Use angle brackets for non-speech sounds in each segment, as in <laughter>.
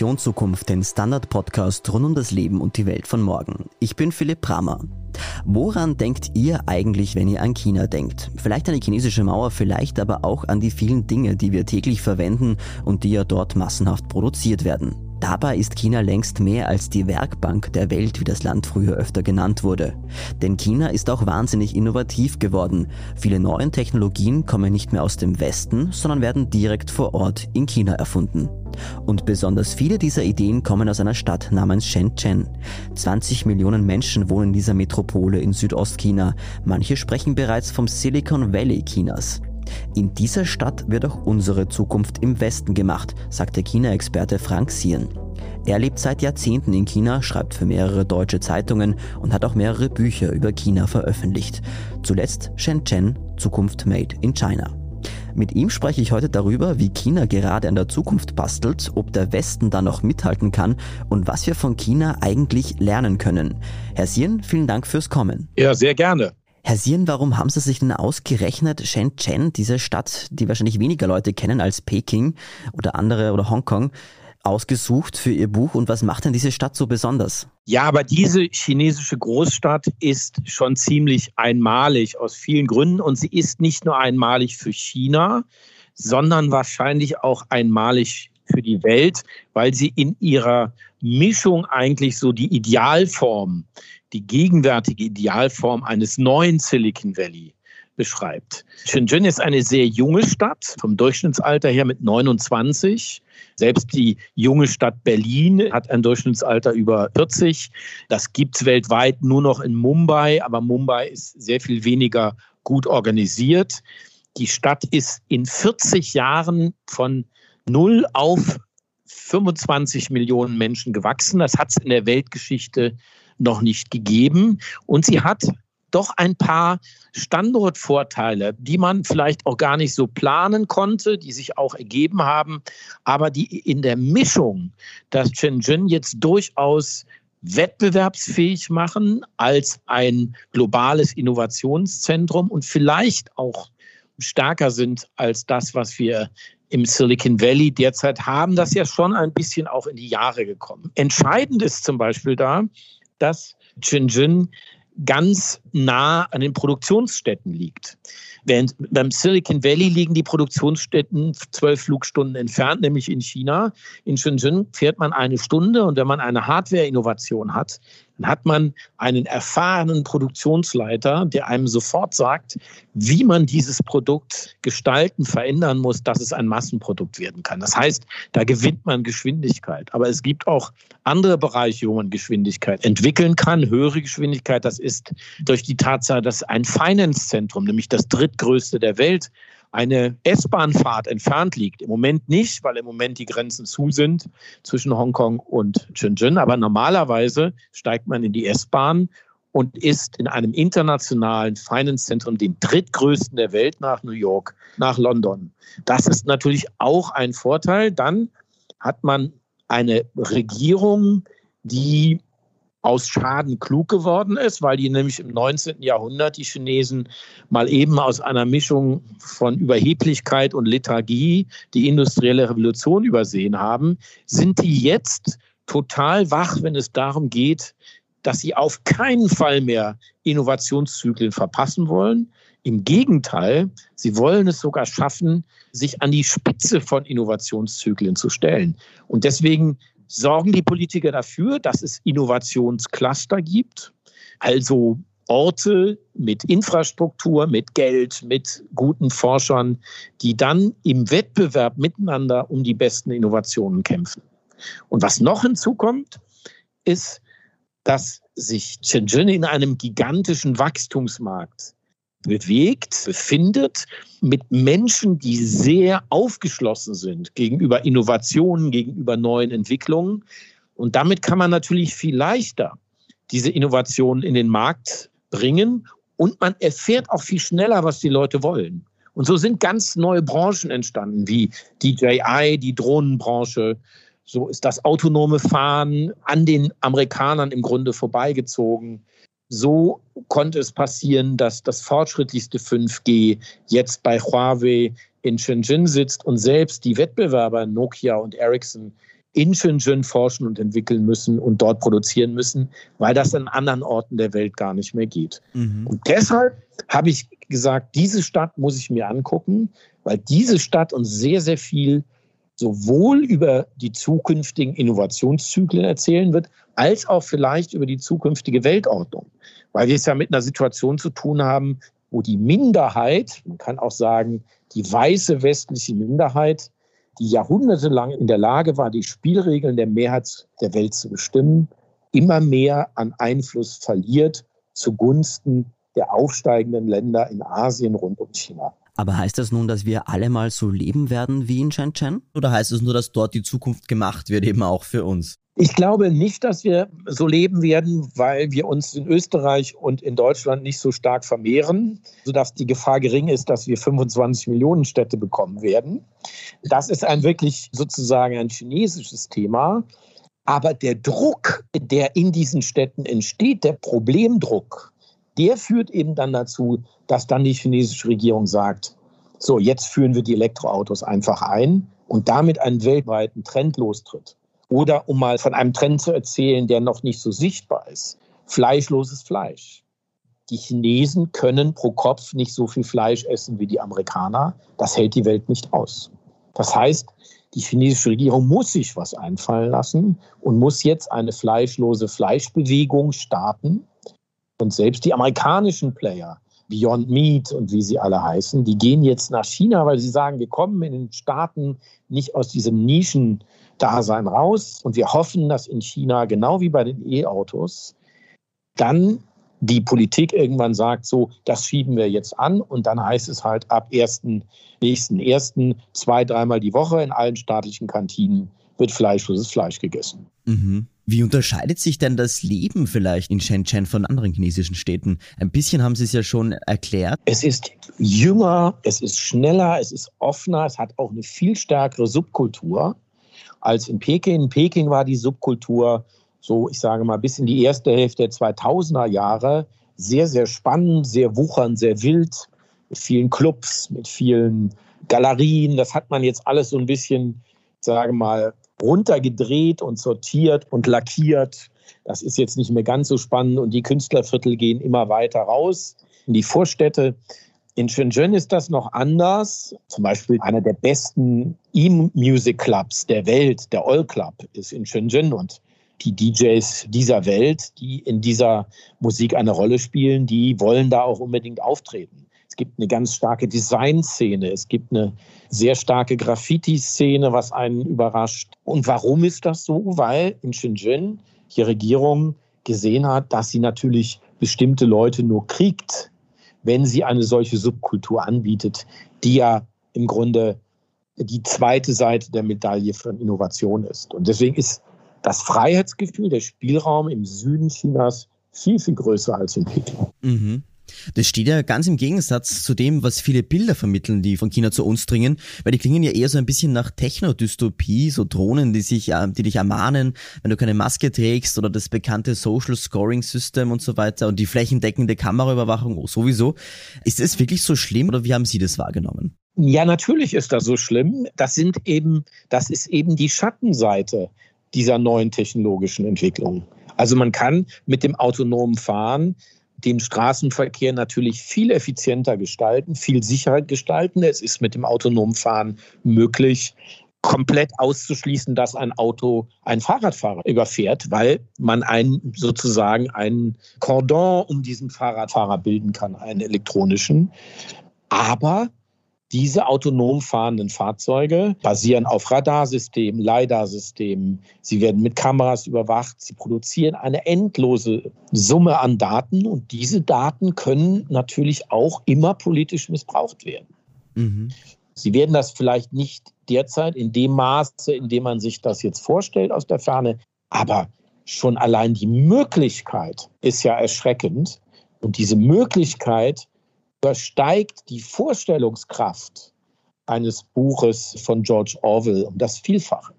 Expedition Zukunft, den Standard-Podcast rund um das Leben und die Welt von morgen. Ich bin Philipp Bramer. Woran denkt ihr eigentlich, wenn ihr an China denkt? Vielleicht an die chinesische Mauer, vielleicht aber auch an die vielen Dinge, die wir täglich verwenden und die ja dort massenhaft produziert werden. Dabei ist China längst mehr als die Werkbank der Welt, wie das Land früher öfter genannt wurde. Denn China ist auch wahnsinnig innovativ geworden. Viele neue Technologien kommen nicht mehr aus dem Westen, sondern werden direkt vor Ort in China erfunden. Und besonders viele dieser Ideen kommen aus einer Stadt namens Shenzhen. 20 Millionen Menschen wohnen in dieser Metropole in Südostchina. Manche sprechen bereits vom Silicon Valley Chinas. In dieser Stadt wird auch unsere Zukunft im Westen gemacht, sagt der China-Experte Frank Sien. Er lebt seit Jahrzehnten in China, schreibt für mehrere deutsche Zeitungen und hat auch mehrere Bücher über China veröffentlicht. Zuletzt Shenzhen, Zukunft Made in China. Mit ihm spreche ich heute darüber, wie China gerade an der Zukunft bastelt, ob der Westen da noch mithalten kann und was wir von China eigentlich lernen können. Herr Sien, vielen Dank fürs Kommen. Ja, sehr gerne. Herr Sien, warum haben Sie sich denn ausgerechnet Shenzhen, diese Stadt, die wahrscheinlich weniger Leute kennen als Peking oder andere oder Hongkong, ausgesucht für Ihr Buch und was macht denn diese Stadt so besonders? Ja, aber diese chinesische Großstadt ist schon ziemlich einmalig aus vielen Gründen und sie ist nicht nur einmalig für China, sondern wahrscheinlich auch einmalig für die Welt, weil sie in ihrer Mischung eigentlich so die Idealform die gegenwärtige Idealform eines neuen Silicon Valley beschreibt. Shenzhen ist eine sehr junge Stadt, vom Durchschnittsalter her mit 29. Selbst die junge Stadt Berlin hat ein Durchschnittsalter über 40. Das gibt es weltweit nur noch in Mumbai, aber Mumbai ist sehr viel weniger gut organisiert. Die Stadt ist in 40 Jahren von null auf 25 Millionen Menschen gewachsen. Das hat es in der Weltgeschichte noch nicht gegeben. Und sie hat doch ein paar Standortvorteile, die man vielleicht auch gar nicht so planen konnte, die sich auch ergeben haben, aber die in der Mischung das Shenzhen jetzt durchaus wettbewerbsfähig machen als ein globales Innovationszentrum und vielleicht auch stärker sind als das, was wir im Silicon Valley derzeit haben. Das ja schon ein bisschen auch in die Jahre gekommen. Entscheidend ist zum Beispiel da, dass Shenzhen ganz nah an den Produktionsstätten liegt. Während beim Silicon Valley liegen die Produktionsstätten zwölf Flugstunden entfernt, nämlich in China. In Shenzhen fährt man eine Stunde und wenn man eine Hardware-Innovation hat, dann hat man einen erfahrenen Produktionsleiter, der einem sofort sagt, wie man dieses Produkt gestalten, verändern muss, dass es ein Massenprodukt werden kann. Das heißt, da gewinnt man Geschwindigkeit. Aber es gibt auch andere Bereiche, wo man Geschwindigkeit entwickeln kann, höhere Geschwindigkeit. Das ist durch die Tatsache, dass ein Finance-Zentrum, nämlich das drittgrößte der Welt, eine S-Bahn-Fahrt entfernt liegt. Im Moment nicht, weil im Moment die Grenzen zu sind zwischen Hongkong und Shenzhen. Aber normalerweise steigt man in die S-Bahn und ist in einem internationalen Finance-Zentrum, den drittgrößten der Welt nach New York, nach London. Das ist natürlich auch ein Vorteil. Dann hat man eine Regierung, die aus Schaden klug geworden ist, weil die nämlich im 19. Jahrhundert die Chinesen mal eben aus einer Mischung von Überheblichkeit und Lethargie die industrielle Revolution übersehen haben, sind die jetzt total wach, wenn es darum geht, dass sie auf keinen Fall mehr Innovationszyklen verpassen wollen. Im Gegenteil, sie wollen es sogar schaffen, sich an die Spitze von Innovationszyklen zu stellen. Und deswegen sorgen die Politiker dafür, dass es Innovationscluster gibt, also Orte mit Infrastruktur, mit Geld, mit guten Forschern, die dann im Wettbewerb miteinander um die besten Innovationen kämpfen. Und was noch hinzukommt, ist, dass sich Shenzhen in einem gigantischen Wachstumsmarkt bewegt, befindet, mit Menschen, die sehr aufgeschlossen sind gegenüber Innovationen, gegenüber neuen Entwicklungen. Und damit kann man natürlich viel leichter diese Innovationen in den Markt bringen und man erfährt auch viel schneller, was die Leute wollen. Und so sind ganz neue Branchen entstanden, wie DJI, die Drohnenbranche. So ist das autonome Fahren an den Amerikanern im Grunde vorbeigezogen. So konnte es passieren, dass das fortschrittlichste 5G jetzt bei Huawei in Shenzhen sitzt und selbst die Wettbewerber Nokia und Ericsson in Shenzhen forschen und entwickeln müssen und dort produzieren müssen, weil das an anderen Orten der Welt gar nicht mehr geht. Mhm. Und deshalb habe ich gesagt, diese Stadt muss ich mir angucken, weil diese Stadt uns sehr, sehr viel sowohl über die zukünftigen Innovationszyklen erzählen wird, als auch vielleicht über die zukünftige Weltordnung. Weil wir es ja mit einer Situation zu tun haben, wo die Minderheit, man kann auch sagen, die weiße westliche Minderheit, die jahrhundertelang in der Lage war, die Spielregeln der Mehrheit der Welt zu bestimmen, immer mehr an Einfluss verliert zugunsten der aufsteigenden Länder in Asien rund um China. Aber heißt das nun, dass wir alle mal so leben werden wie in Shenzhen? Oder heißt es nur, dass dort die Zukunft gemacht wird, eben auch für uns? Ich glaube nicht, dass wir so leben werden, weil wir uns in Österreich und in Deutschland nicht so stark vermehren, sodass die Gefahr gering ist, dass wir 25 Millionen Städte bekommen werden. Das ist ein wirklich sozusagen ein chinesisches Thema. Aber der Druck, der in diesen Städten entsteht, der Problemdruck, der führt eben dann dazu, dass dann die chinesische Regierung sagt, so, jetzt führen wir die Elektroautos einfach ein und damit einen weltweiten Trend lostritt. Oder um mal von einem Trend zu erzählen, der noch nicht so sichtbar ist, fleischloses Fleisch. Die Chinesen können pro Kopf nicht so viel Fleisch essen wie die Amerikaner. Das hält die Welt nicht aus. Das heißt, die chinesische Regierung muss sich was einfallen lassen und muss jetzt eine fleischlose Fleischbewegung starten. Und selbst die amerikanischen Player, Beyond Meat und wie sie alle heißen, die gehen jetzt nach China, weil sie sagen, wir kommen in den Staaten nicht aus diesem Nischendasein raus. Und wir hoffen, dass in China, genau wie bei den E-Autos, dann die Politik irgendwann sagt, so, das schieben wir jetzt an und dann heißt es halt ab 1. nächsten ersten zwei, dreimal die Woche in allen staatlichen Kantinen wird fleischloses Fleisch gegessen. Mhm. Wie unterscheidet sich denn das Leben vielleicht in Shenzhen von anderen chinesischen Städten? Ein bisschen haben Sie es ja schon erklärt. Es ist jünger, es ist schneller, es ist offener, es hat auch eine viel stärkere Subkultur als in Peking. In Peking war die Subkultur so, ich sage mal, bis in die erste Hälfte der 2000er Jahre sehr, sehr spannend, sehr wuchernd, sehr wild, mit vielen Clubs, mit vielen Galerien. Das hat man jetzt alles so ein bisschen, sage mal, runtergedreht und sortiert und lackiert. Das ist jetzt nicht mehr ganz so spannend und die Künstlerviertel gehen immer weiter raus in die Vorstädte. In Shenzhen ist das noch anders. Zum Beispiel einer der besten E-Music Clubs der Welt, der All Club, ist in Shenzhen und die DJs dieser Welt, die in dieser Musik eine Rolle spielen, die wollen da auch unbedingt auftreten. Es gibt eine ganz starke Designszene, es gibt eine sehr starke Graffiti-Szene, was einen überrascht. Und warum ist das so? Weil in Shenzhen die Regierung gesehen hat, dass sie natürlich bestimmte Leute nur kriegt, wenn sie eine solche Subkultur anbietet, die ja im Grunde die zweite Seite der Medaille von Innovation ist. Und deswegen ist das Freiheitsgefühl, der Spielraum im Süden Chinas viel, viel größer als in Peking. Mhm. Das steht ja ganz im Gegensatz zu dem, was viele Bilder vermitteln, die von China zu uns dringen, weil die klingen ja eher so ein bisschen nach Techno-Dystopie, so Drohnen, die sich, äh, die dich ermahnen, wenn du keine Maske trägst oder das bekannte Social Scoring System und so weiter und die flächendeckende Kameraüberwachung sowieso. Ist es wirklich so schlimm oder wie haben Sie das wahrgenommen? Ja, natürlich ist das so schlimm. Das sind eben, das ist eben die Schattenseite dieser neuen technologischen Entwicklung. Also man kann mit dem autonomen Fahren den Straßenverkehr natürlich viel effizienter gestalten, viel sicherer gestalten. Es ist mit dem autonomen Fahren möglich, komplett auszuschließen, dass ein Auto einen Fahrradfahrer überfährt, weil man einen sozusagen einen Cordon um diesen Fahrradfahrer bilden kann, einen elektronischen. Aber diese autonom fahrenden Fahrzeuge basieren auf Radarsystemen, LiDAR-Systemen. Sie werden mit Kameras überwacht. Sie produzieren eine endlose Summe an Daten und diese Daten können natürlich auch immer politisch missbraucht werden. Mhm. Sie werden das vielleicht nicht derzeit in dem Maße, in dem man sich das jetzt vorstellt aus der Ferne, aber schon allein die Möglichkeit ist ja erschreckend. Und diese Möglichkeit übersteigt die Vorstellungskraft eines Buches von George Orwell um das Vielfache.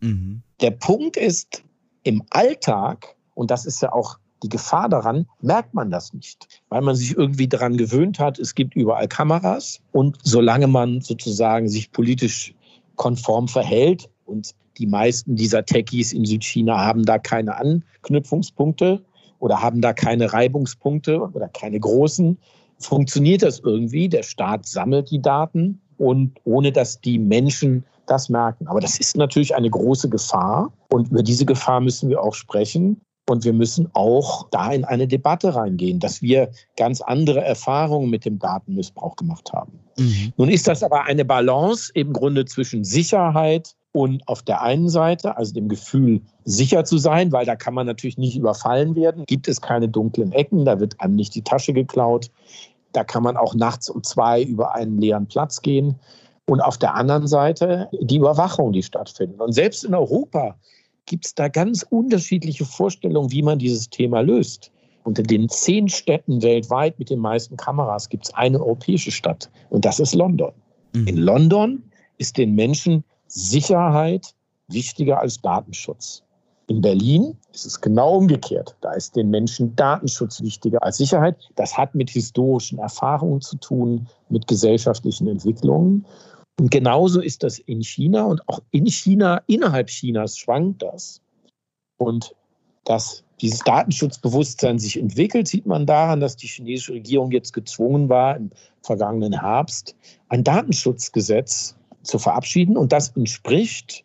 Mhm. Der Punkt ist, im Alltag, und das ist ja auch die Gefahr daran, merkt man das nicht, weil man sich irgendwie daran gewöhnt hat, es gibt überall Kameras und solange man sozusagen sich politisch konform verhält und Die meisten dieser Techies in Südchina haben da keine Anknüpfungspunkte oder haben da keine Reibungspunkte oder keine großen. Funktioniert das irgendwie? Der Staat sammelt die Daten und ohne dass die Menschen das merken. Aber das ist natürlich eine große Gefahr und über diese Gefahr müssen wir auch sprechen. Und wir müssen auch da in eine Debatte reingehen, dass wir ganz andere Erfahrungen mit dem Datenmissbrauch gemacht haben. Mhm. Nun ist das aber eine Balance im Grunde zwischen Sicherheit und auf der einen Seite, also dem Gefühl, sicher zu sein, weil da kann man natürlich nicht überfallen werden, gibt es keine dunklen Ecken, da wird einem nicht die Tasche geklaut, da kann man auch nachts um zwei über einen leeren Platz gehen. Und auf der anderen Seite die Überwachung, die stattfindet. Und selbst in Europa gibt es da ganz unterschiedliche Vorstellungen, wie man dieses Thema löst. Unter den zehn Städten weltweit mit den meisten Kameras gibt es eine europäische Stadt und das ist London. Mhm. In London ist den Menschen Sicherheit wichtiger als Datenschutz. In Berlin ist es genau umgekehrt. Da ist den Menschen Datenschutz wichtiger als Sicherheit. Das hat mit historischen Erfahrungen zu tun, mit gesellschaftlichen Entwicklungen. Und genauso ist das in China und auch in China, innerhalb Chinas schwankt das. Und dass dieses Datenschutzbewusstsein sich entwickelt, sieht man daran, dass die chinesische Regierung jetzt gezwungen war, im vergangenen Herbst ein Datenschutzgesetz zu verabschieden. Und das entspricht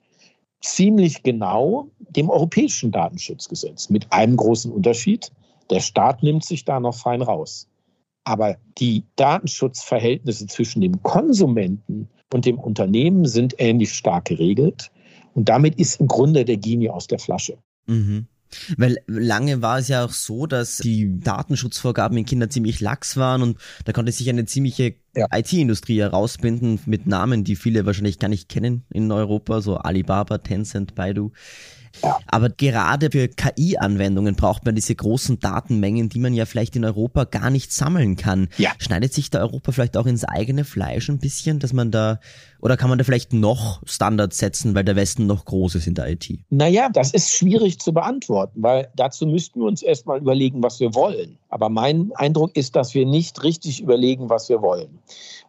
ziemlich genau dem europäischen Datenschutzgesetz mit einem großen Unterschied. Der Staat nimmt sich da noch fein raus. Aber die Datenschutzverhältnisse zwischen dem Konsumenten und dem Unternehmen sind ähnlich stark geregelt. Und damit ist im Grunde der Genie aus der Flasche. Mhm. Weil lange war es ja auch so, dass die Datenschutzvorgaben in Kindern ziemlich lax waren und da konnte sich eine ziemliche ja. IT-Industrie herausbinden mit Namen, die viele wahrscheinlich gar nicht kennen in Europa, so Alibaba, Tencent, Baidu. Aber gerade für KI-Anwendungen braucht man diese großen Datenmengen, die man ja vielleicht in Europa gar nicht sammeln kann. Ja. Schneidet sich da Europa vielleicht auch ins eigene Fleisch ein bisschen, dass man da, oder kann man da vielleicht noch Standards setzen, weil der Westen noch groß ist in der IT? Naja, das ist schwierig zu beantworten, weil dazu müssten wir uns erstmal überlegen, was wir wollen. Aber mein Eindruck ist, dass wir nicht richtig überlegen, was wir wollen.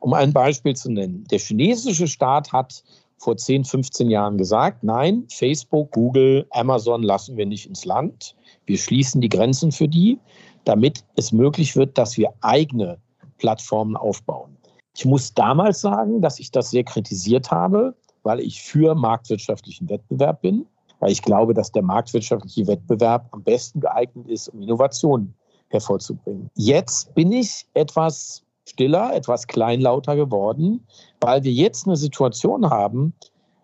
Um ein Beispiel zu nennen. Der chinesische Staat hat vor 10, 15 Jahren gesagt, nein, Facebook, Google, Amazon lassen wir nicht ins Land. Wir schließen die Grenzen für die, damit es möglich wird, dass wir eigene Plattformen aufbauen. Ich muss damals sagen, dass ich das sehr kritisiert habe, weil ich für marktwirtschaftlichen Wettbewerb bin, weil ich glaube, dass der marktwirtschaftliche Wettbewerb am besten geeignet ist, um Innovationen hervorzubringen. Jetzt bin ich etwas stiller, etwas kleinlauter geworden, weil wir jetzt eine Situation haben,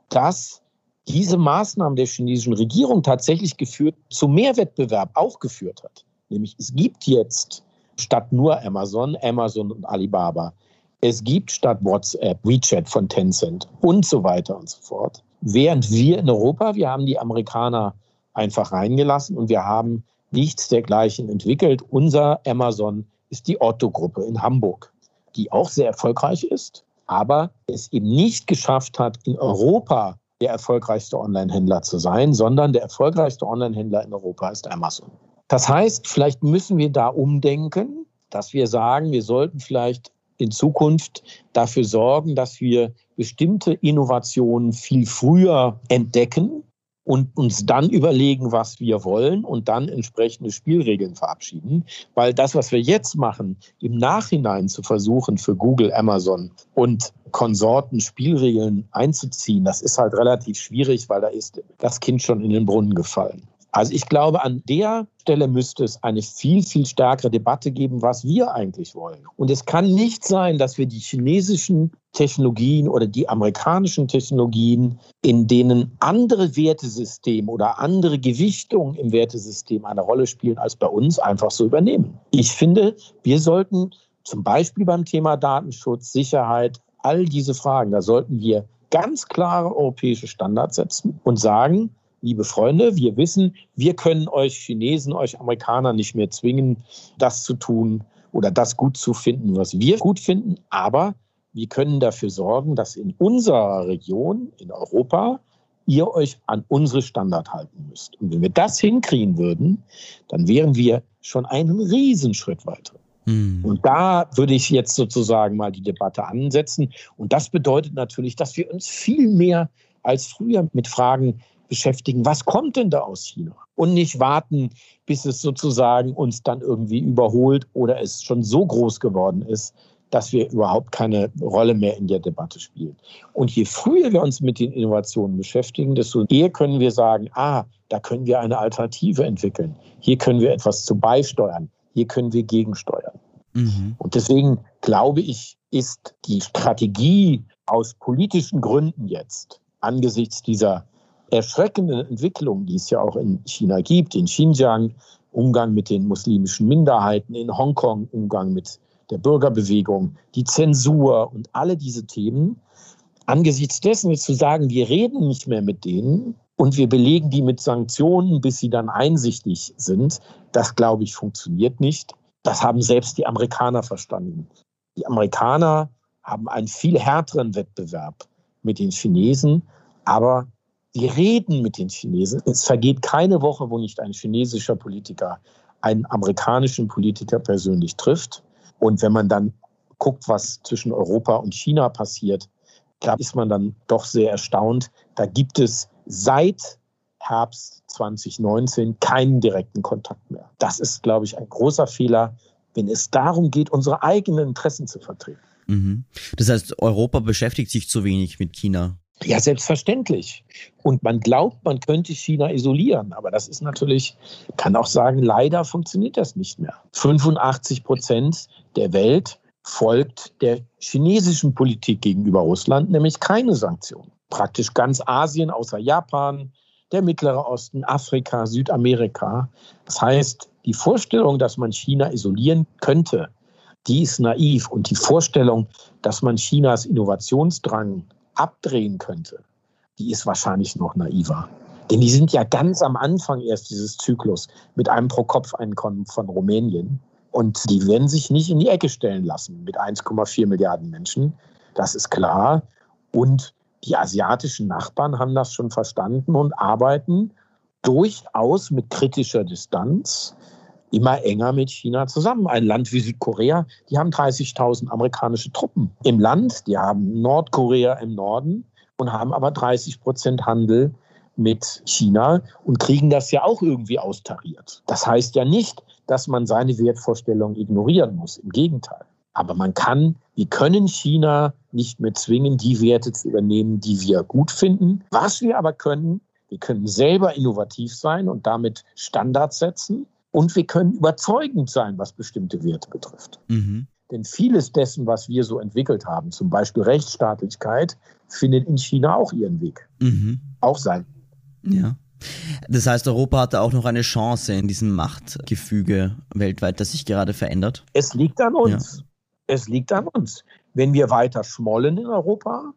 dass diese Maßnahmen der chinesischen Regierung tatsächlich geführt zu mehr Wettbewerb auch geführt hat. Nämlich es gibt jetzt statt nur Amazon, Amazon und Alibaba. Es gibt statt WhatsApp WeChat von Tencent und so weiter und so fort. Während wir in Europa, wir haben die Amerikaner einfach reingelassen und wir haben nichts dergleichen entwickelt. Unser Amazon ist die Otto-Gruppe in Hamburg, die auch sehr erfolgreich ist, aber es eben nicht geschafft hat, in Europa der erfolgreichste Online-Händler zu sein, sondern der erfolgreichste Online-Händler in Europa ist Amazon. Das heißt, vielleicht müssen wir da umdenken, dass wir sagen, wir sollten vielleicht in Zukunft dafür sorgen, dass wir bestimmte Innovationen viel früher entdecken und uns dann überlegen, was wir wollen und dann entsprechende Spielregeln verabschieden. Weil das, was wir jetzt machen, im Nachhinein zu versuchen, für Google, Amazon und Konsorten Spielregeln einzuziehen, das ist halt relativ schwierig, weil da ist das Kind schon in den Brunnen gefallen. Also ich glaube, an der Stelle müsste es eine viel, viel stärkere Debatte geben, was wir eigentlich wollen. Und es kann nicht sein, dass wir die chinesischen Technologien oder die amerikanischen Technologien, in denen andere Wertesysteme oder andere Gewichtungen im Wertesystem eine Rolle spielen als bei uns, einfach so übernehmen. Ich finde, wir sollten zum Beispiel beim Thema Datenschutz, Sicherheit, all diese Fragen, da sollten wir ganz klare europäische Standards setzen und sagen, liebe Freunde, wir wissen, wir können euch Chinesen, euch Amerikaner nicht mehr zwingen, das zu tun oder das gut zu finden, was wir gut finden, aber wir können dafür sorgen, dass in unserer Region, in Europa, ihr euch an unsere Standard halten müsst. Und wenn wir das hinkriegen würden, dann wären wir schon einen Riesenschritt weiter. Mhm. Und da würde ich jetzt sozusagen mal die Debatte ansetzen. Und das bedeutet natürlich, dass wir uns viel mehr als früher mit Fragen beschäftigen, was kommt denn da aus China? Und nicht warten, bis es sozusagen uns dann irgendwie überholt oder es schon so groß geworden ist, dass wir überhaupt keine Rolle mehr in der Debatte spielen. Und je früher wir uns mit den Innovationen beschäftigen, desto eher können wir sagen, ah, da können wir eine Alternative entwickeln. Hier können wir etwas zu beisteuern. Hier können wir gegensteuern. Mhm. Und deswegen glaube ich, ist die Strategie aus politischen Gründen jetzt angesichts dieser erschreckenden Entwicklung, die es ja auch in China gibt, in Xinjiang, Umgang mit den muslimischen Minderheiten, in Hongkong, Umgang mit der Bürgerbewegung, die Zensur und alle diese Themen. Angesichts dessen jetzt zu sagen, wir reden nicht mehr mit denen und wir belegen die mit Sanktionen, bis sie dann einsichtig sind, das glaube ich funktioniert nicht. Das haben selbst die Amerikaner verstanden. Die Amerikaner haben einen viel härteren Wettbewerb mit den Chinesen, aber sie reden mit den Chinesen. Es vergeht keine Woche, wo nicht ein chinesischer Politiker einen amerikanischen Politiker persönlich trifft. Und wenn man dann guckt, was zwischen Europa und China passiert, da ist man dann doch sehr erstaunt. Da gibt es seit Herbst 2019 keinen direkten Kontakt mehr. Das ist, glaube ich, ein großer Fehler, wenn es darum geht, unsere eigenen Interessen zu vertreten. Mhm. Das heißt, Europa beschäftigt sich zu wenig mit China. Ja, selbstverständlich. Und man glaubt, man könnte China isolieren. Aber das ist natürlich, kann auch sagen, leider funktioniert das nicht mehr. 85 Prozent der Welt folgt der chinesischen Politik gegenüber Russland, nämlich keine Sanktionen. Praktisch ganz Asien außer Japan, der Mittlere Osten, Afrika, Südamerika. Das heißt, die Vorstellung, dass man China isolieren könnte, die ist naiv. Und die Vorstellung, dass man Chinas Innovationsdrang abdrehen könnte, die ist wahrscheinlich noch naiver. Denn die sind ja ganz am Anfang erst dieses Zyklus mit einem Pro-Kopf-Einkommen von Rumänien. Und die werden sich nicht in die Ecke stellen lassen mit 1,4 Milliarden Menschen. Das ist klar. Und die asiatischen Nachbarn haben das schon verstanden und arbeiten durchaus mit kritischer Distanz immer enger mit China zusammen. Ein Land wie Südkorea, die haben 30.000 amerikanische Truppen im Land, die haben Nordkorea im Norden und haben aber 30 Prozent Handel mit China und kriegen das ja auch irgendwie austariert. Das heißt ja nicht, dass man seine Wertvorstellungen ignorieren muss. Im Gegenteil. Aber man kann, wir können China nicht mehr zwingen, die Werte zu übernehmen, die wir gut finden. Was wir aber können, wir können selber innovativ sein und damit Standards setzen. Und wir können überzeugend sein, was bestimmte Werte betrifft. Mhm. Denn vieles dessen, was wir so entwickelt haben, zum Beispiel Rechtsstaatlichkeit, findet in China auch ihren Weg. Mhm. Auch sein. Ja. Das heißt, Europa hatte auch noch eine Chance in diesem Machtgefüge weltweit, das sich gerade verändert? Es liegt an uns. Ja. Es liegt an uns. Wenn wir weiter schmollen in Europa,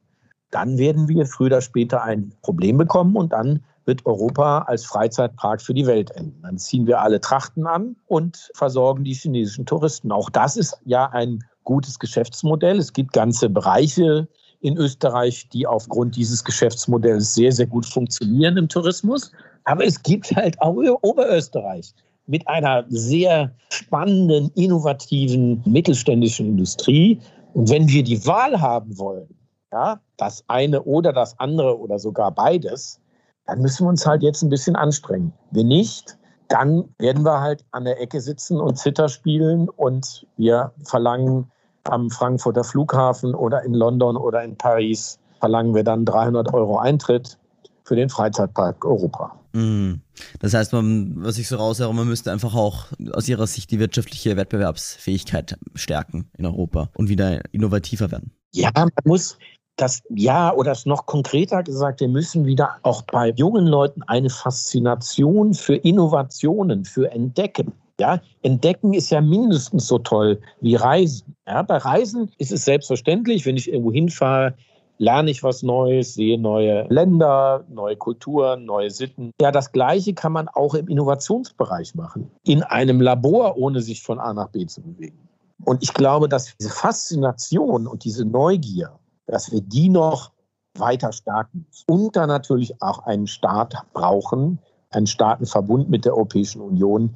dann werden wir früher oder später ein Problem bekommen und dann wird Europa als Freizeitpark für die Welt enden. Dann ziehen wir alle Trachten an und versorgen die chinesischen Touristen. Auch das ist ja ein gutes Geschäftsmodell. Es gibt ganze Bereiche in Österreich, die aufgrund dieses Geschäftsmodells sehr, sehr gut funktionieren im Tourismus. Aber es gibt halt auch Oberösterreich mit einer sehr spannenden, innovativen mittelständischen Industrie. Und wenn wir die Wahl haben wollen, ja, das eine oder das andere oder sogar beides, dann müssen wir uns halt jetzt ein bisschen anstrengen. Wenn nicht, dann werden wir halt an der Ecke sitzen und Zitter spielen und wir verlangen am Frankfurter Flughafen oder in London oder in Paris, verlangen wir dann 300 Euro Eintritt für den Freizeitpark Europa. Mm. Das heißt, man, was ich so raushöre, man müsste einfach auch aus Ihrer Sicht die wirtschaftliche Wettbewerbsfähigkeit stärken in Europa und wieder innovativer werden. Ja, man muss, das ja oder es noch konkreter gesagt, wir müssen wieder auch bei jungen Leuten eine Faszination für Innovationen, für Entdecken. Ja, Entdecken ist ja mindestens so toll wie Reisen. Ja, bei Reisen ist es selbstverständlich, wenn ich irgendwo hinfahre, lerne ich was Neues, sehe neue Länder, neue Kulturen, neue Sitten. Ja, das Gleiche kann man auch im Innovationsbereich machen. In einem Labor, ohne sich von A nach B zu bewegen. Und ich glaube, dass diese Faszination und diese Neugier dass wir die noch weiter stärken und dann natürlich auch einen Staat brauchen, einen Staatenverbund mit der Europäischen Union,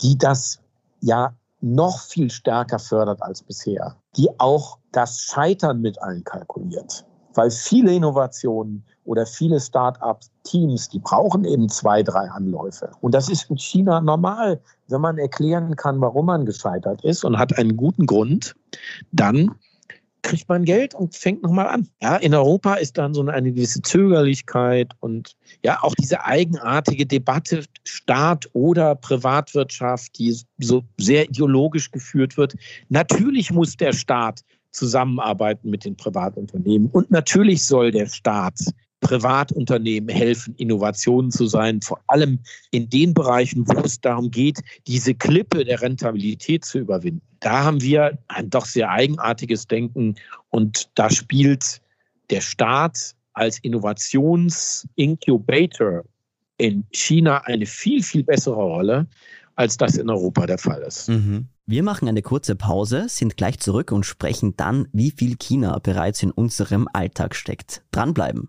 die das ja noch viel stärker fördert als bisher, die auch das Scheitern mit einkalkuliert. Weil viele Innovationen oder viele Start-up-Teams, die brauchen eben zwei, drei Anläufe. Und das ist in China normal. Wenn man erklären kann, warum man gescheitert ist und hat einen guten Grund, dann kriegt man Geld und fängt nochmal an. Ja, in Europa ist dann so eine gewisse Zögerlichkeit und ja, auch diese eigenartige Debatte Staat oder Privatwirtschaft, die so sehr ideologisch geführt wird. Natürlich muss der Staat zusammenarbeiten mit den Privatunternehmen und natürlich soll der Staat Privatunternehmen helfen, Innovationen zu sein, vor allem in den Bereichen, wo es darum geht, diese Klippe der Rentabilität zu überwinden. Da haben wir ein doch sehr eigenartiges Denken und da spielt der Staat als Innovationsincubator in China eine viel, viel bessere Rolle, als das in Europa der Fall ist. Mhm. Wir machen eine kurze Pause, sind gleich zurück und sprechen dann, wie viel China bereits in unserem Alltag steckt. Dranbleiben.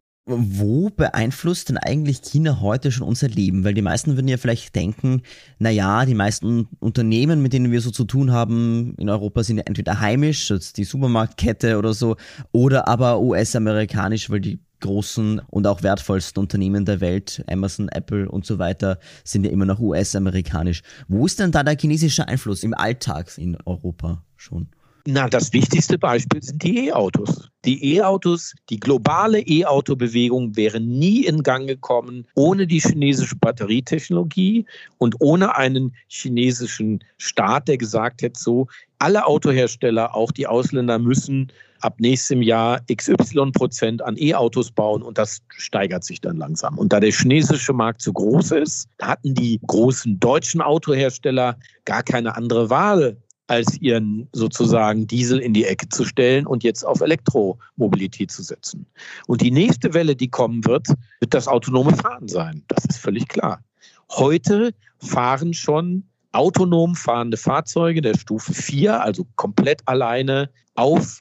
Wo beeinflusst denn eigentlich China heute schon unser Leben? Weil die meisten würden ja vielleicht denken, na ja, die meisten Unternehmen, mit denen wir so zu tun haben in Europa, sind ja entweder heimisch, die Supermarktkette oder so, oder aber US-amerikanisch, weil die großen und auch wertvollsten Unternehmen der Welt, Amazon, Apple und so weiter, sind ja immer noch US-amerikanisch. Wo ist denn da der chinesische Einfluss im Alltag in Europa schon? Na, das wichtigste Beispiel sind die E-Autos. Die E-Autos, die globale E-Auto-Bewegung wäre nie in Gang gekommen ohne die chinesische Batterietechnologie und ohne einen chinesischen Staat, der gesagt hätte, so, alle Autohersteller, auch die Ausländer, müssen ab nächstem Jahr XY Prozent an E-Autos bauen und das steigert sich dann langsam. Und da der chinesische Markt zu groß ist, hatten die großen deutschen Autohersteller gar keine andere Wahl, als ihren sozusagen Diesel in die Ecke zu stellen und jetzt auf Elektromobilität zu setzen. Und die nächste Welle, die kommen wird, wird das autonome Fahren sein. Das ist völlig klar. Heute fahren schon autonom fahrende Fahrzeuge der Stufe 4, also komplett alleine auf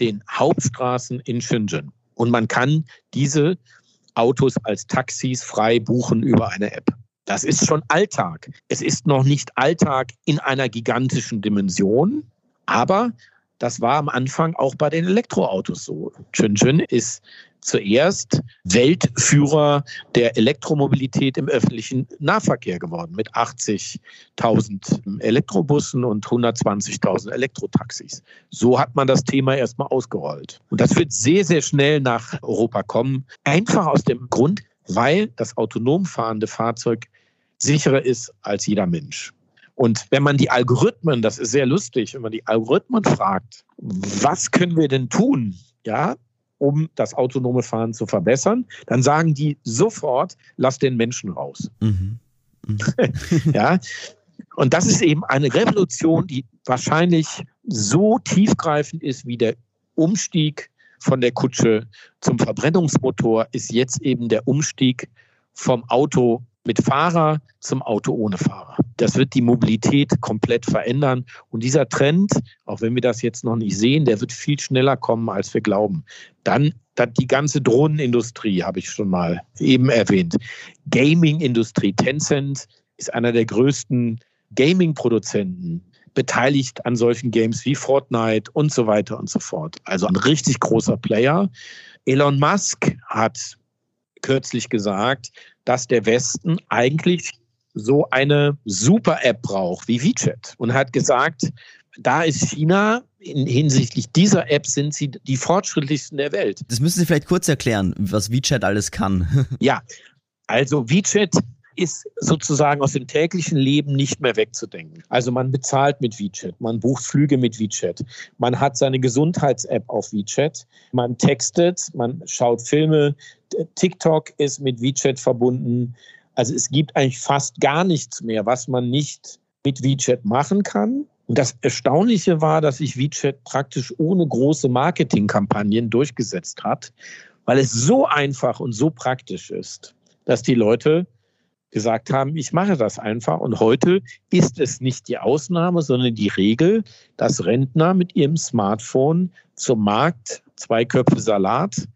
den Hauptstraßen in Shenzhen. Und man kann diese Autos als Taxis frei buchen über eine App. Das ist schon Alltag. Es ist noch nicht Alltag in einer gigantischen Dimension, aber das war am Anfang auch bei den Elektroautos so. Shenzhen ist zuerst Weltführer der Elektromobilität im öffentlichen Nahverkehr geworden mit 80.000 Elektrobussen und 120.000 Elektrotaxis. So hat man das Thema erstmal ausgerollt. Und das wird sehr, sehr schnell nach Europa kommen. Einfach aus dem Grund, weil das autonom fahrende Fahrzeug sicherer ist als jeder Mensch. Und wenn man die Algorithmen, das ist sehr lustig, wenn man die Algorithmen fragt, was können wir denn tun, ja, um das autonome Fahren zu verbessern, dann sagen die sofort, lass den Menschen raus. Mhm. Mhm. <laughs> ja. Und das ist eben eine Revolution, die wahrscheinlich so tiefgreifend ist wie der Umstieg von der Kutsche zum Verbrennungsmotor, ist jetzt eben der Umstieg vom Auto mit Fahrer zum Auto ohne Fahrer. Das wird die Mobilität komplett verändern. Und dieser Trend, auch wenn wir das jetzt noch nicht sehen, der wird viel schneller kommen, als wir glauben. Dann, die ganze Drohnenindustrie, habe ich schon mal eben erwähnt. Gaming-Industrie. Tencent ist einer der größten Gaming-Produzenten beteiligt an solchen Games wie Fortnite und so weiter und so fort. Also ein richtig großer Player. Elon Musk hat kürzlich gesagt, dass der Westen eigentlich so eine Super-App braucht wie WeChat und hat gesagt, da ist China in, hinsichtlich dieser App sind sie die fortschrittlichsten der Welt. Das müssen Sie vielleicht kurz erklären, was WeChat alles kann. <laughs> ja, also WeChat ist sozusagen aus dem täglichen Leben nicht mehr wegzudenken. Also man bezahlt mit WeChat, man bucht Flüge mit WeChat, man hat seine Gesundheits-App auf WeChat, man textet, man schaut Filme, TikTok ist mit WeChat verbunden. Also es gibt eigentlich fast gar nichts mehr, was man nicht mit WeChat machen kann. Und das Erstaunliche war, dass sich WeChat praktisch ohne große Marketingkampagnen durchgesetzt hat, weil es so einfach und so praktisch ist, dass die Leute gesagt haben, ich mache das einfach. Und heute ist es nicht die Ausnahme, sondern die Regel, dass Rentner mit ihrem Smartphone zum Markt zwei Köpfe Salat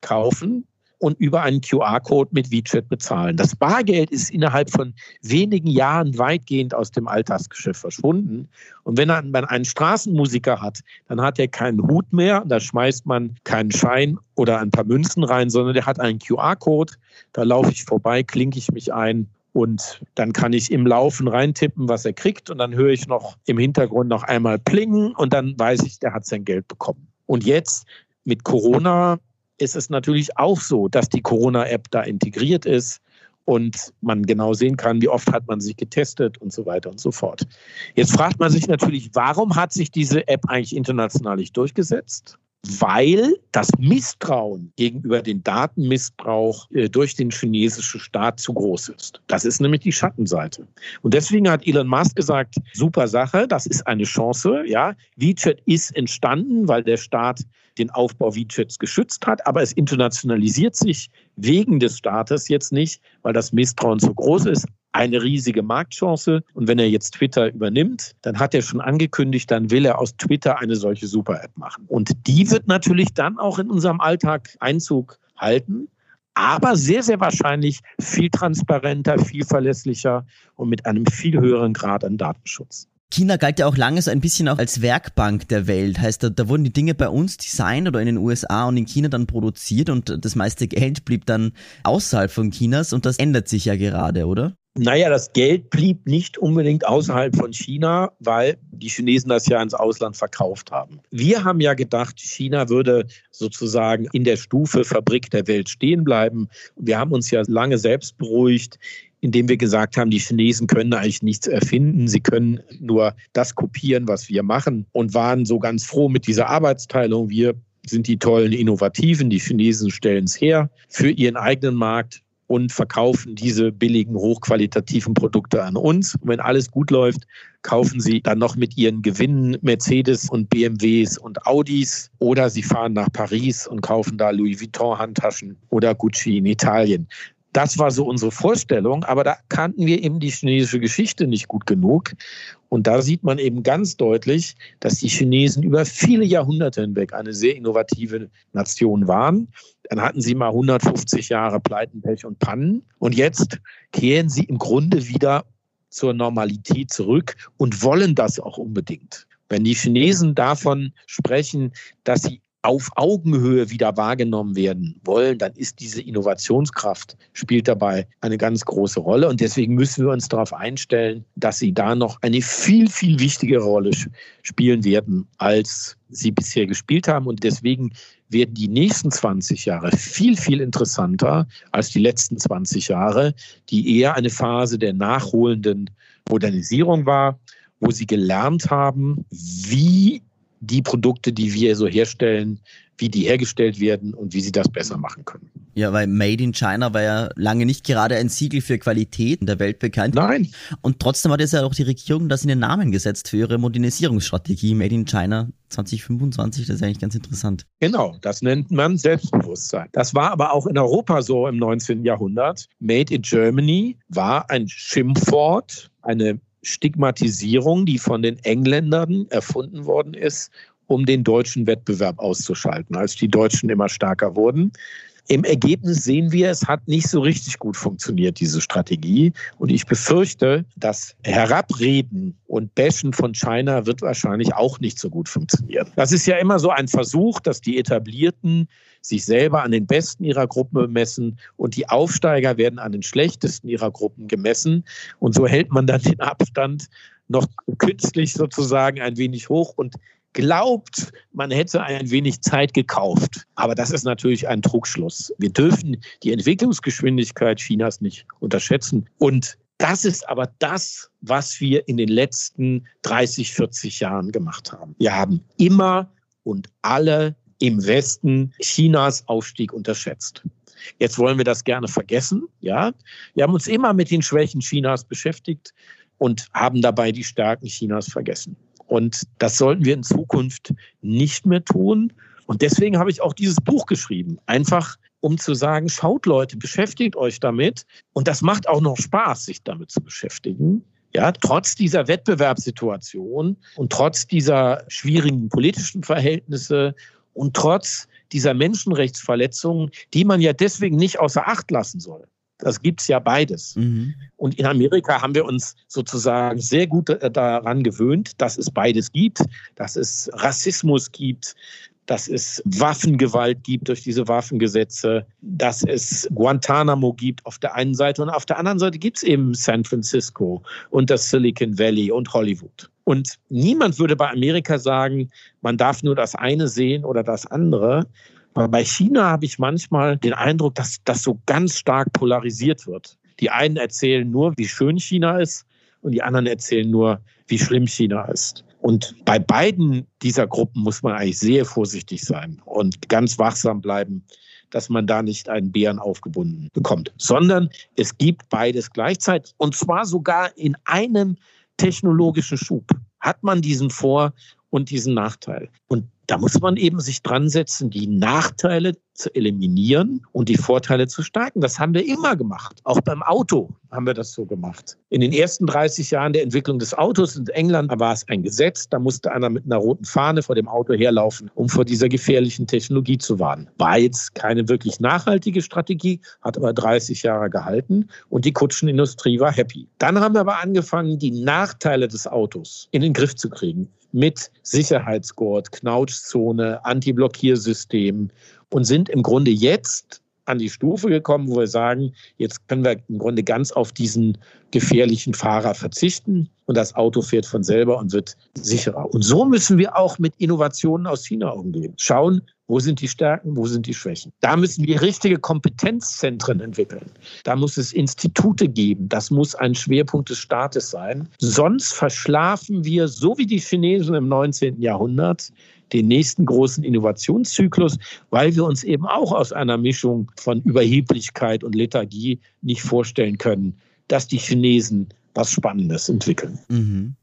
kaufen und über einen QR-Code mit WeChat bezahlen. Das Bargeld ist innerhalb von wenigen Jahren weitgehend aus dem Alltagsgeschäft verschwunden. Und wenn man einen Straßenmusiker hat, dann hat er keinen Hut mehr, da schmeißt man keinen Schein oder ein paar Münzen rein, sondern der hat einen QR-Code. Da laufe ich vorbei, klinke ich mich ein und dann kann ich im Laufen reintippen, was er kriegt. Und dann höre ich noch im Hintergrund noch einmal plingen und dann weiß ich, der hat sein Geld bekommen. Und jetzt mit Corona ist es natürlich auch so, dass die Corona-App da integriert ist und man genau sehen kann, wie oft hat man sich getestet und so weiter und so fort. Jetzt fragt man sich natürlich, warum hat sich diese App eigentlich international nicht durchgesetzt? weil das Misstrauen gegenüber den Datenmissbrauch äh, durch den chinesischen Staat zu groß ist. Das ist nämlich die Schattenseite. Und deswegen hat Elon Musk gesagt, super Sache, das ist eine Chance. Ja, WeChat ist entstanden, weil der Staat den Aufbau WeChats geschützt hat, aber es internationalisiert sich wegen des Staates jetzt nicht, weil das Misstrauen zu groß ist eine riesige Marktchance. Und wenn er jetzt Twitter übernimmt, dann hat er schon angekündigt, dann will er aus Twitter eine solche Super-App machen. Und die wird natürlich dann auch in unserem Alltag Einzug halten aber sehr, sehr wahrscheinlich viel transparenter, viel verlässlicher und mit einem viel höheren Grad an Datenschutz. China galt ja auch lange so ein bisschen auch als Werkbank der Welt. Heißt, da, da wurden die Dinge bei uns designt oder in den USA und in China dann produziert und das meiste Geld blieb dann außerhalb von Chinas und das ändert sich ja gerade, oder? Naja, das Geld blieb nicht unbedingt außerhalb von China, weil die Chinesen das ja ins Ausland verkauft haben. Wir haben ja gedacht, China würde sozusagen in der Stufe Fabrik der Welt stehen bleiben. Wir haben uns ja lange selbst beruhigt, indem wir gesagt haben, die Chinesen können eigentlich nichts erfinden, sie können nur das kopieren, was wir machen und waren so ganz froh mit dieser Arbeitsteilung. Wir sind die tollen Innovativen, die Chinesen stellen es her für ihren eigenen Markt und verkaufen diese billigen, hochqualitativen Produkte an uns. Und wenn alles gut läuft, kaufen sie dann noch mit ihren Gewinnen Mercedes und BMWs und Audis oder sie fahren nach Paris und kaufen da Louis Vuitton Handtaschen oder Gucci in Italien. Das war so unsere Vorstellung, aber da kannten wir eben die chinesische Geschichte nicht gut genug. Und da sieht man eben ganz deutlich, dass die Chinesen über viele Jahrhunderte hinweg eine sehr innovative Nation waren. Dann hatten sie mal 150 Jahre Pleiten, Pech und Pannen. Und jetzt kehren sie im Grunde wieder zur Normalität zurück und wollen das auch unbedingt. Wenn die Chinesen davon sprechen, dass sie auf Augenhöhe wieder wahrgenommen werden wollen, dann ist diese Innovationskraft, spielt dabei eine ganz große Rolle. Und deswegen müssen wir uns darauf einstellen, dass sie da noch eine viel, viel wichtigere Rolle spielen werden, als sie bisher gespielt haben. Und deswegen werden die nächsten 20 Jahre viel, viel interessanter als die letzten 20 Jahre, die eher eine Phase der nachholenden Modernisierung war, wo sie gelernt haben, wie die Produkte, die wir so herstellen, wie die hergestellt werden und wie sie das besser machen können. Ja, weil Made in China war ja lange nicht gerade ein Siegel für Qualität in der Welt bekannt. Nein. Und trotzdem hat jetzt ja auch die Regierung das in den Namen gesetzt für ihre Modernisierungsstrategie Made in China 2025. Das ist eigentlich ganz interessant. Genau, das nennt man Selbstbewusstsein. Das war aber auch in Europa so im 19. Jahrhundert. Made in Germany war ein Schimpfwort, eine Stigmatisierung, die von den Engländern erfunden worden ist, um den deutschen Wettbewerb auszuschalten, als die Deutschen immer stärker wurden. Im Ergebnis sehen wir, es hat nicht so richtig gut funktioniert, diese Strategie. Und ich befürchte, das Herabreden und Bashen von China wird wahrscheinlich auch nicht so gut funktionieren. Das ist ja immer so ein Versuch, dass die Etablierten sich selber an den Besten ihrer Gruppe messen und die Aufsteiger werden an den Schlechtesten ihrer Gruppen gemessen. Und so hält man dann den Abstand noch künstlich sozusagen ein wenig hoch und glaubt, man hätte ein wenig Zeit gekauft. Aber das ist natürlich ein Trugschluss. Wir dürfen die Entwicklungsgeschwindigkeit Chinas nicht unterschätzen. Und das ist aber das, was wir in den letzten 30, 40 Jahren gemacht haben. Wir haben immer und alle im Westen Chinas Aufstieg unterschätzt. Jetzt wollen wir das gerne vergessen, ja. Wir haben uns immer mit den Schwächen Chinas beschäftigt und haben dabei die Stärken Chinas vergessen. Und das sollten wir in Zukunft nicht mehr tun. Und deswegen habe ich auch dieses Buch geschrieben. Einfach um zu sagen, schaut Leute, beschäftigt euch damit. Und das macht auch noch Spaß, sich damit zu beschäftigen. Ja, trotz dieser Wettbewerbssituation und trotz dieser schwierigen politischen Verhältnisse und trotz dieser Menschenrechtsverletzungen, die man ja deswegen nicht außer Acht lassen soll. Das gibt's ja beides. Mhm. Und in Amerika haben wir uns sozusagen sehr gut daran gewöhnt, dass es beides gibt, dass es Rassismus gibt, dass es Waffengewalt gibt durch diese Waffengesetze, dass es Guantanamo gibt auf der einen Seite und auf der anderen Seite gibt es eben San Francisco und das Silicon Valley und Hollywood. Und niemand würde bei Amerika sagen, man darf nur das eine sehen oder das andere. Bei China habe ich manchmal den Eindruck, dass das so ganz stark polarisiert wird. Die einen erzählen nur, wie schön China ist und die anderen erzählen nur, wie schlimm China ist. Und bei beiden dieser Gruppen muss man eigentlich sehr vorsichtig sein und ganz wachsam bleiben, dass man da nicht einen Bären aufgebunden bekommt, sondern es gibt beides gleichzeitig und zwar sogar in einem technologischen Schub. Hat man diesen Vor- und diesen Nachteil. Und da muss man eben sich dran setzen, die Nachteile zu eliminieren und die Vorteile zu stärken. Das haben wir immer gemacht. Auch beim Auto haben wir das so gemacht. In den ersten 30 Jahren der Entwicklung des Autos in England war es ein Gesetz, da musste einer mit einer roten Fahne vor dem Auto herlaufen, um vor dieser gefährlichen Technologie zu warnen. War jetzt keine wirklich nachhaltige Strategie, hat aber 30 Jahre gehalten und die Kutschenindustrie war happy. Dann haben wir aber angefangen, die Nachteile des Autos in den Griff zu kriegen mit Sicherheitsgurt, Knautschzone, Anti-Blockiersystem und sind im Grunde jetzt an die Stufe gekommen, wo wir sagen, jetzt können wir im Grunde ganz auf diesen gefährlichen Fahrer verzichten und das Auto fährt von selber und wird sicherer. Und so müssen wir auch mit Innovationen aus China umgehen. Schauen, wo sind die Stärken, wo sind die Schwächen. Da müssen wir richtige Kompetenzzentren entwickeln. Da muss es Institute geben. Das muss ein Schwerpunkt des Staates sein. Sonst verschlafen wir, so wie die Chinesen im 19. Jahrhundert, den nächsten großen Innovationszyklus, weil wir uns eben auch aus einer Mischung von Überheblichkeit und Lethargie nicht vorstellen können, dass die Chinesen was Spannendes entwickeln. Mhm.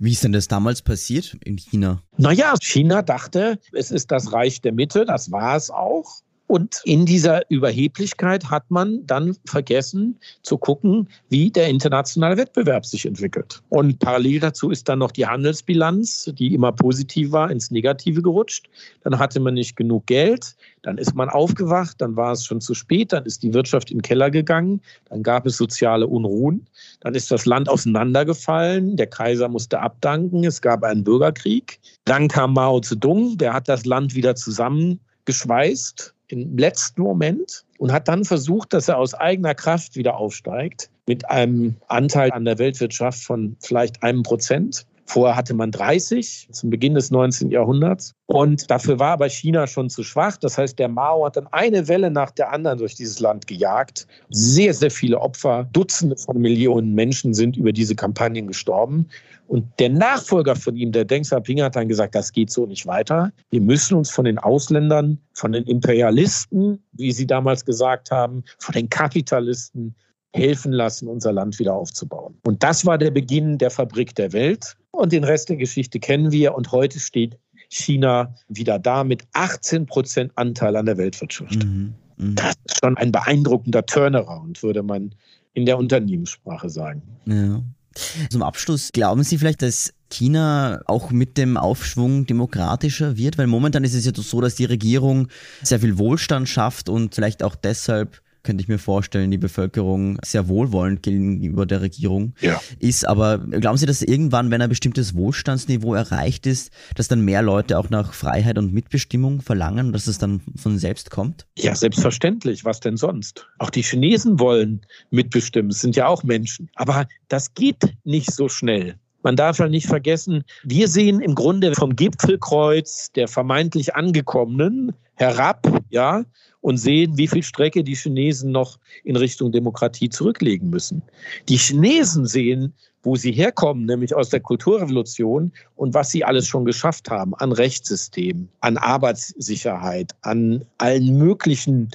Wie ist denn das damals passiert in China? Naja, China dachte, es ist das Reich der Mitte, das war es auch. Und in dieser Überheblichkeit hat man dann vergessen zu gucken, wie der internationale Wettbewerb sich entwickelt. Und parallel dazu ist dann noch die Handelsbilanz, die immer positiv war, ins Negative gerutscht. Dann hatte man nicht genug Geld. Dann ist man aufgewacht, dann war es schon zu spät, dann ist die Wirtschaft in den Keller gegangen, dann gab es soziale Unruhen, dann ist das Land auseinandergefallen, der Kaiser musste abdanken, es gab einen Bürgerkrieg. Dann kam Mao Zedong, der hat das Land wieder zusammengeschweißt im letzten Moment und hat dann versucht, dass er aus eigener Kraft wieder aufsteigt mit einem Anteil an der Weltwirtschaft von vielleicht einem Prozent. Vorher hatte man 30 zum Beginn des 19. Jahrhunderts. Und dafür war aber China schon zu schwach. Das heißt, der Mao hat dann eine Welle nach der anderen durch dieses Land gejagt. Sehr, sehr viele Opfer, Dutzende von Millionen Menschen sind über diese Kampagnen gestorben. Und der Nachfolger von ihm, der Deng Xiaoping, hat dann gesagt, das geht so nicht weiter. Wir müssen uns von den Ausländern, von den Imperialisten, wie sie damals gesagt haben, von den Kapitalisten helfen lassen, unser Land wieder aufzubauen. Und das war der Beginn der Fabrik der Welt. Und den Rest der Geschichte kennen wir. Und heute steht China wieder da mit 18 Prozent Anteil an der Weltwirtschaft. Mhm. Mhm. Das ist schon ein beeindruckender Turnaround, würde man in der Unternehmenssprache sagen. Ja. Zum Abschluss, glauben Sie vielleicht, dass China auch mit dem Aufschwung demokratischer wird? Weil momentan ist es ja so, dass die Regierung sehr viel Wohlstand schafft und vielleicht auch deshalb könnte ich mir vorstellen, die Bevölkerung sehr wohlwollend gegenüber der Regierung ja. ist. Aber glauben Sie, dass irgendwann, wenn ein bestimmtes Wohlstandsniveau erreicht ist, dass dann mehr Leute auch nach Freiheit und Mitbestimmung verlangen, dass es dann von selbst kommt? Ja, selbstverständlich. Was denn sonst? Auch die Chinesen wollen mitbestimmen. Es sind ja auch Menschen. Aber das geht nicht so schnell. Man darf halt nicht vergessen, wir sehen im Grunde vom Gipfelkreuz der vermeintlich Angekommenen herab, ja, und sehen, wie viel Strecke die Chinesen noch in Richtung Demokratie zurücklegen müssen. Die Chinesen sehen, wo sie herkommen, nämlich aus der Kulturrevolution und was sie alles schon geschafft haben an Rechtssystem, an Arbeitssicherheit, an allen möglichen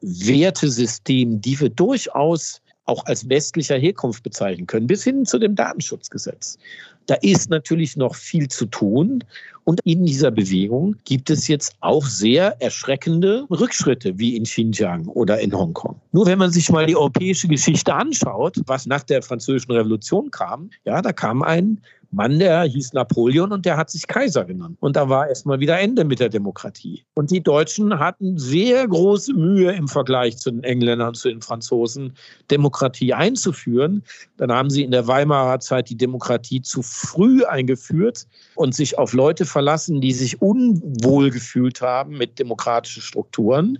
Wertesystemen, die wir durchaus auch als westlicher Herkunft bezeichnen können, bis hin zu dem Datenschutzgesetz. Da ist natürlich noch viel zu tun. Und in dieser Bewegung gibt es jetzt auch sehr erschreckende Rückschritte, wie in Xinjiang oder in Hongkong. Nur wenn man sich mal die europäische Geschichte anschaut, was nach der Französischen Revolution kam, ja, da kam ein Mann, der hieß Napoleon und der hat sich Kaiser genannt. Und da war erstmal wieder Ende mit der Demokratie. Und die Deutschen hatten sehr große Mühe im Vergleich zu den Engländern, zu den Franzosen, Demokratie einzuführen. Dann haben sie in der Weimarer Zeit die Demokratie zu früh eingeführt und sich auf Leute verlassen, die sich unwohl gefühlt haben mit demokratischen Strukturen.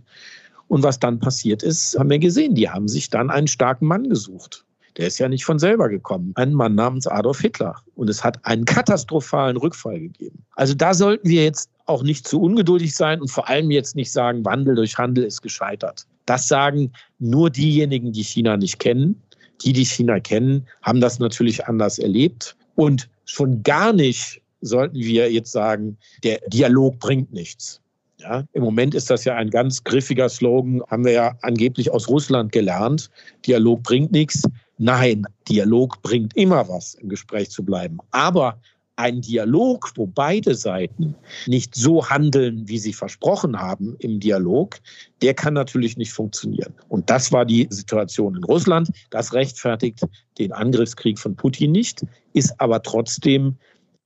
Und was dann passiert ist, haben wir gesehen. Die haben sich dann einen starken Mann gesucht. Der ist ja nicht von selber gekommen. Ein Mann namens Adolf Hitler. Und es hat einen katastrophalen Rückfall gegeben. Also da sollten wir jetzt auch nicht zu ungeduldig sein und vor allem jetzt nicht sagen, Wandel durch Handel ist gescheitert. Das sagen nur diejenigen, die China nicht kennen. Die, die China kennen, haben das natürlich anders erlebt. Und schon gar nicht sollten wir jetzt sagen, der Dialog bringt nichts. Ja, Im Moment ist das ja ein ganz griffiger Slogan, haben wir ja angeblich aus Russland gelernt. Dialog bringt nichts. Nein, Dialog bringt immer was, im Gespräch zu bleiben. Aber ein Dialog, wo beide Seiten nicht so handeln, wie sie versprochen haben im Dialog, der kann natürlich nicht funktionieren. Und das war die Situation in Russland. Das rechtfertigt den Angriffskrieg von Putin nicht, ist aber trotzdem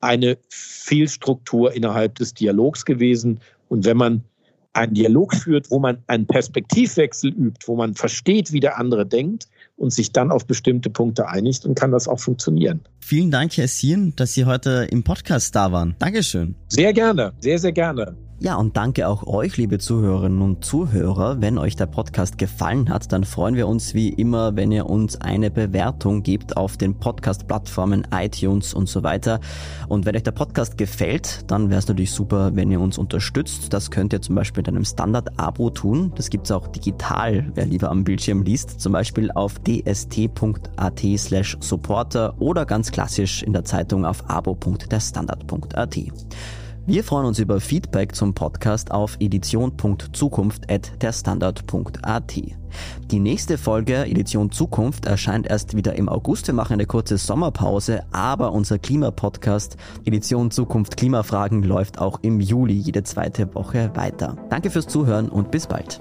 eine Fehlstruktur innerhalb des Dialogs gewesen. Und wenn man einen Dialog führt, wo man einen Perspektivwechsel übt, wo man versteht, wie der andere denkt und sich dann auf bestimmte Punkte einigt, dann kann das auch funktionieren. Vielen Dank, Herr Sien, dass Sie heute im Podcast da waren. Dankeschön. Sehr gerne, sehr, sehr gerne. Ja, und danke auch euch, liebe Zuhörerinnen und Zuhörer. Wenn euch der Podcast gefallen hat, dann freuen wir uns wie immer, wenn ihr uns eine Bewertung gebt auf den Podcast-Plattformen iTunes und so weiter. Und wenn euch der Podcast gefällt, dann wäre es natürlich super, wenn ihr uns unterstützt. Das könnt ihr zum Beispiel mit einem Standard-Abo tun. Das gibt's auch digital, wer lieber am Bildschirm liest, zum Beispiel auf dst.at slash supporter oder ganz klassisch in der Zeitung auf abo.derstandard.at. Wir freuen uns über Feedback zum Podcast auf edition.zukunft.derstandard.at. Die nächste Folge Edition Zukunft erscheint erst wieder im August. Wir machen eine kurze Sommerpause, aber unser Klimapodcast Edition Zukunft Klimafragen läuft auch im Juli jede zweite Woche weiter. Danke fürs Zuhören und bis bald.